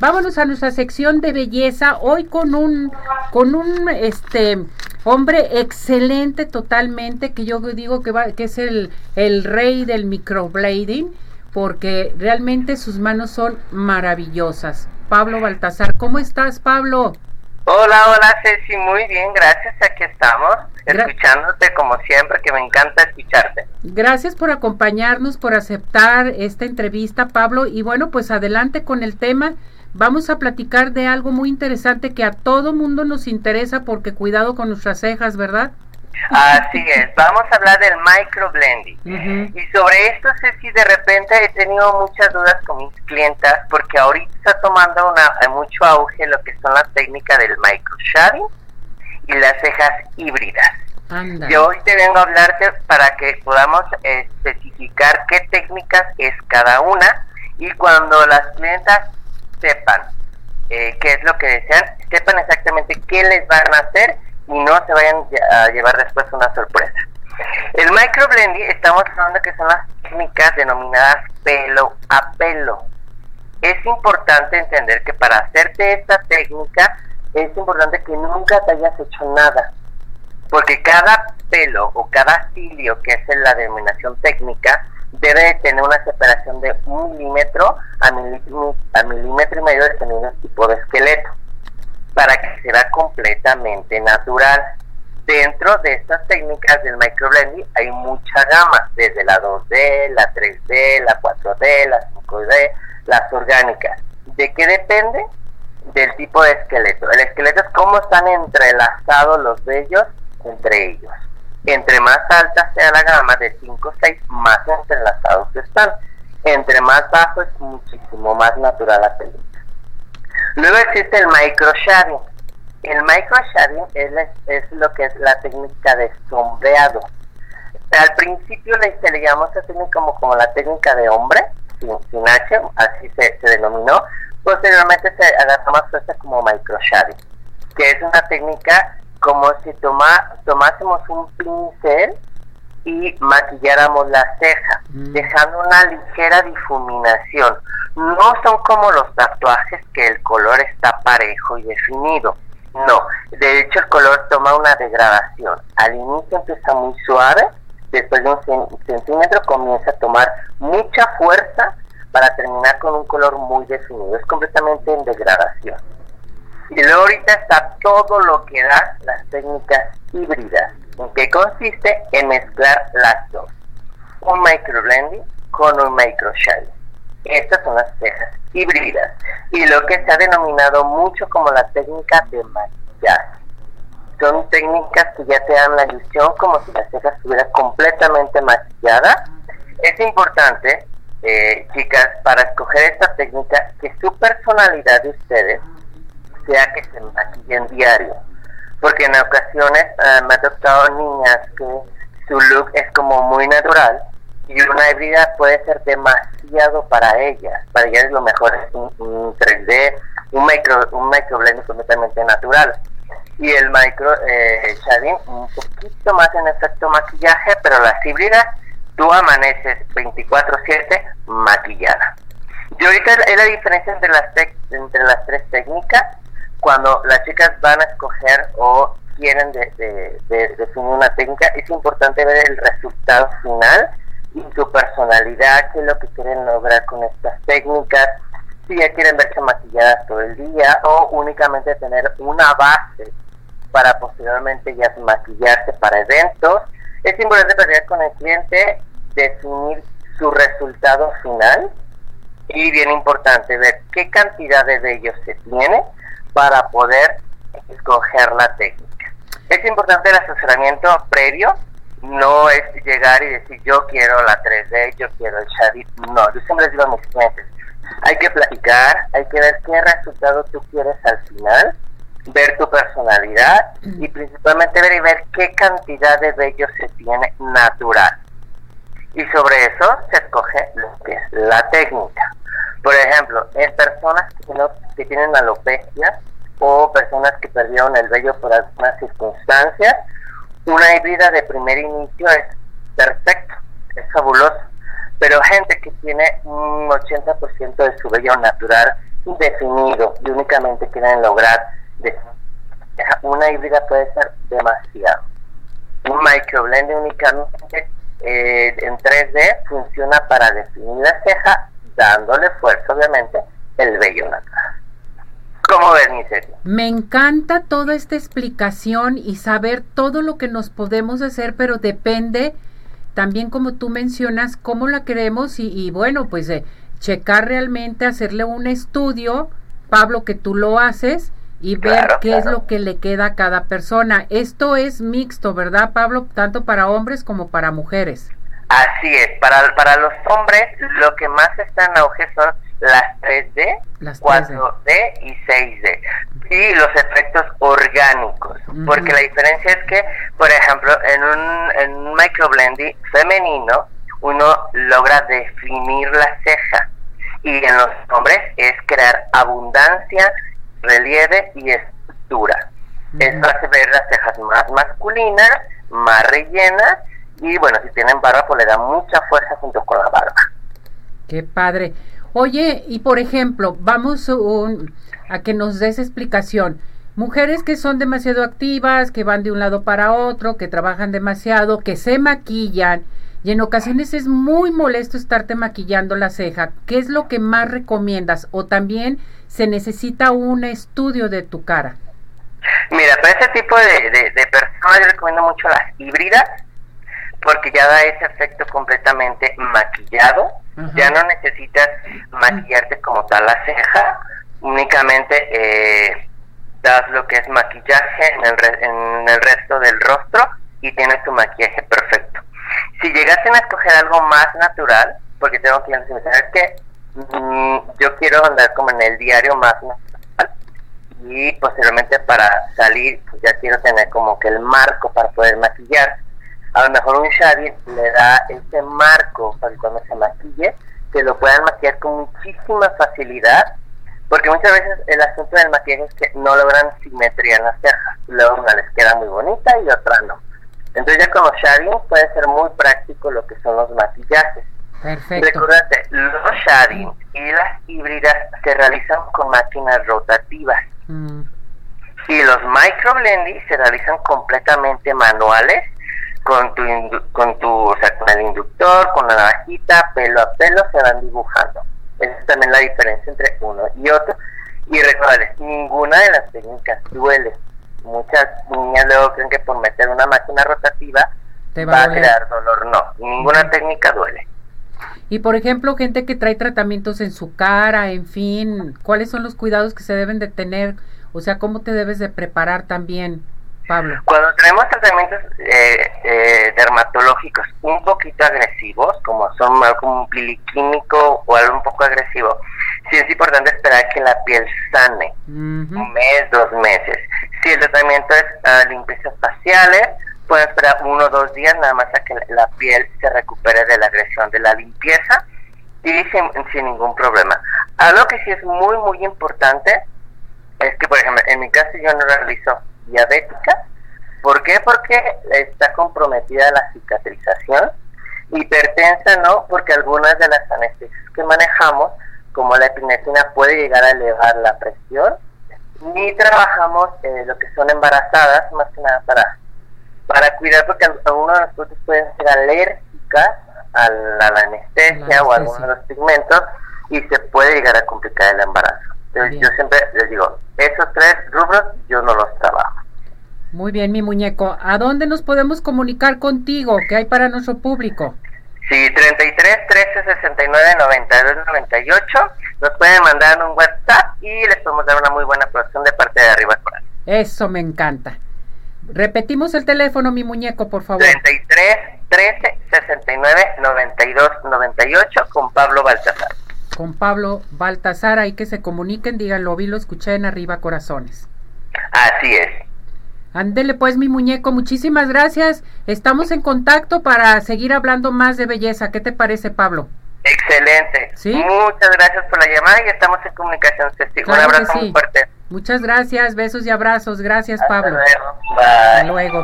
vámonos a nuestra sección de belleza, hoy con un, con un, este, hombre excelente totalmente, que yo digo que, va, que es el, el rey del microblading, porque realmente sus manos son maravillosas. Pablo Baltasar, ¿cómo estás, Pablo? Hola, hola Ceci, muy bien, gracias, aquí estamos, escuchándote como siempre, que me encanta escucharte. Gracias por acompañarnos, por aceptar esta entrevista, Pablo, y bueno, pues adelante con el tema. Vamos a platicar de algo muy interesante que a todo mundo nos interesa porque cuidado con nuestras cejas, ¿verdad? Así es, vamos a hablar del microblending. Y sobre esto sé si de repente he tenido muchas dudas con mis clientas porque ahorita está tomando una, mucho auge lo que son las técnicas del microshading y las cejas híbridas. Yo hoy te vengo a hablarte para que podamos especificar qué técnicas es cada una y cuando las clientas sepan eh, qué es lo que desean, sepan exactamente qué les van a hacer y no se vayan a llevar después una sorpresa. El microblending estamos hablando que son las técnicas denominadas pelo a pelo. Es importante entender que para hacerte esta técnica es importante que nunca te hayas hecho nada, porque cada pelo o cada cilio, que es la denominación técnica, debe tener una separación de un milímetro a, milímetro, a milímetro y medio dependiendo del tipo de esqueleto para que sea completamente natural. Dentro de estas técnicas del microblending hay mucha gama, desde la 2D, la 3D, la 4D, la 5D, las orgánicas. ¿De qué depende? Del tipo de esqueleto. El esqueleto es cómo están entrelazados los vellos entre ellos. Entre más alta sea la gama de 5 o 6, más entrelazados están. Entre más bajo es muchísimo más natural la película. Luego existe el microshading. El microshading es, es lo que es la técnica de sombreado. Al principio le, se técnica como, como la técnica de hombre, sin, H, así se, denominó. Posteriormente se agarró más fuerza como microshading, que es una técnica como si toma, tomásemos un pincel y maquilláramos la ceja, mm. dejando una ligera difuminación no son como los tatuajes que el color está parejo y definido. No, de hecho el color toma una degradación. Al inicio empieza muy suave, después de un centímetro comienza a tomar mucha fuerza para terminar con un color muy definido. Es completamente en degradación. Y luego ahorita está todo lo que da híbridas, en que consiste en mezclar las dos. Un microblending con un microshading. Estas son las cejas híbridas y lo que se ha denominado mucho como la técnica de maquillaje. Son técnicas que ya te dan la ilusión como si la ceja estuviera completamente maquillada. Es importante, eh, chicas, para escoger esta técnica, que su personalidad de ustedes sea que se maquillen diario. Porque en ocasiones eh, me ha tocado niñas que su look es como muy natural y una híbrida puede ser demasiado para ella. Para ella es lo mejor es un, 3D, un micro, un microblending completamente natural. Y el micro eh, un poquito más en efecto maquillaje, pero las híbridas tú amaneces 24/7 maquillada. Y ahorita es la diferencia entre las, entre las tres técnicas. Cuando las chicas van a escoger o quieren de, definir una técnica, es importante ver el resultado final y su personalidad, qué es lo que quieren lograr con estas técnicas, si ya quieren verse maquilladas todo el día o únicamente tener una base para posteriormente ya maquillarse para eventos. Es importante ver con el cliente, definir su resultado final y bien importante ver qué cantidad de ellos se tiene para poder escoger la técnica. Es importante el asesoramiento previo no es llegar y decir yo quiero la 3D, yo quiero el Shadit. No, yo siempre les digo a mis clientes, hay que platicar, hay que ver qué resultado tú quieres al final, ver tu personalidad y principalmente ver y ver qué cantidad de vello se tiene natural. Y sobre eso se escoge lo que es la técnica. Por ejemplo, en personas que, no, que tienen alopecia o personas que perdieron el vello por algunas circunstancias, una híbrida de primer inicio es perfecto, es fabuloso, pero gente que tiene un 80% de su vello natural definido y únicamente quieren lograr una híbrida puede ser demasiado. Un microblending únicamente eh, en 3D funciona para definir la ceja, dándole fuerza, obviamente, el vello natural. ¿Cómo ves, mi serie? Me encanta toda esta explicación y saber todo lo que nos podemos hacer, pero depende también, como tú mencionas, cómo la queremos y, bueno, pues eh, checar realmente, hacerle un estudio, Pablo, que tú lo haces y ver qué es lo que le queda a cada persona. Esto es mixto, ¿verdad, Pablo? Tanto para hombres como para mujeres. Así es, para, para los hombres lo que más está en auge son las 3D, las 4D y 6D. Y los efectos orgánicos, porque la diferencia es que, por ejemplo, en un, en un microblending femenino, uno logra definir la ceja y en los hombres es crear abundancia, relieve y estructura. Esto hace ver las cejas más masculinas, más rellenas y bueno, si tienen barba pues le da mucha fuerza junto con la barba. Qué padre. Oye, y por ejemplo, vamos a que nos des explicación. Mujeres que son demasiado activas, que van de un lado para otro, que trabajan demasiado, que se maquillan y en ocasiones es muy molesto estarte maquillando la ceja. ¿Qué es lo que más recomiendas? O también se necesita un estudio de tu cara. Mira, para ese tipo de, de personas yo recomiendo mucho las híbridas porque ya da ese efecto completamente maquillado. Ya no necesitas maquillarte como tal la ceja, únicamente eh, das lo que es maquillaje en el, en el resto del rostro y tienes tu maquillaje perfecto. Si llegasen a escoger algo más natural, porque tengo que decir que mm, yo quiero andar como en el diario más natural y posteriormente para salir pues ya quiero tener como que el marco para poder maquillar a lo mejor un shading le da ese marco para que cuando se maquille, que lo puedan maquillar con muchísima facilidad, porque muchas veces el asunto del maquillaje es que no logran simetría en las cejas, luego una les queda muy bonita y otra no. Entonces ya como shading puede ser muy práctico lo que son los maquillajes. Perfecto. Recuérdate, los shading y las híbridas se realizan con máquinas rotativas. Mm. Y los microblending se realizan completamente manuales con tu, con tu, o sea, con el inductor, con la navajita, pelo a pelo se van dibujando. Esa es también la diferencia entre uno y otro. Y recuerden, ninguna de las técnicas duele. Muchas niñas luego creen que por meter una máquina rotativa va, a, crear dolor. No, ninguna técnica duele. Y por ejemplo, gente que trae tratamientos en su cara, en fin, ¿cuáles son los cuidados que se deben de tener? O sea, ¿cómo te debes de preparar también? Pablo. Cuando tenemos tratamientos eh, eh, dermatológicos un poquito agresivos, como son como un piliquímico o algo un poco agresivo, sí es importante esperar que la piel sane, un mes, dos meses. Si el tratamiento es uh, limpiezas faciales, pueden esperar uno o dos días nada más a que la piel se recupere de la agresión de la limpieza y sin, sin ningún problema. Algo que sí es muy, muy importante es que, por ejemplo, en mi caso yo no realizo diabética. ¿Por qué? Porque está comprometida la cicatrización. Hipertensa no, porque algunas de las anestesias que manejamos, como la epinefrina, puede llegar a elevar la presión. Ni trabajamos eh, lo que son embarazadas, más que nada para, para cuidar, porque algunos de nosotros pueden ser alérgicas a la, anestesia o a algunos de los pigmentos y se puede llegar a complicar el embarazo. Yo siempre les digo, esos tres rubros yo no los trabajo. Muy bien, mi muñeco. ¿A dónde nos podemos comunicar contigo? ¿Qué hay para nuestro público? Sí, 33 13 69 92 98. Nos pueden mandar un WhatsApp y les podemos dar una muy buena producción de parte de arriba coral. Eso me encanta. Repetimos el teléfono, mi muñeco, por favor. 33 13 69 92 98 con Pablo Baltasar con Pablo Baltasar, ahí que se comuniquen, díganlo, vi, lo escuché en arriba corazones. Así es. Ándele pues mi muñeco, muchísimas gracias. Estamos en contacto para seguir hablando más de belleza. ¿Qué te parece, Pablo? Excelente. ¿Sí? Muchas gracias por la llamada y estamos en comunicación. Un abrazo muy fuerte. Muchas gracias, besos y abrazos. Gracias, Pablo. Luego. Hasta luego.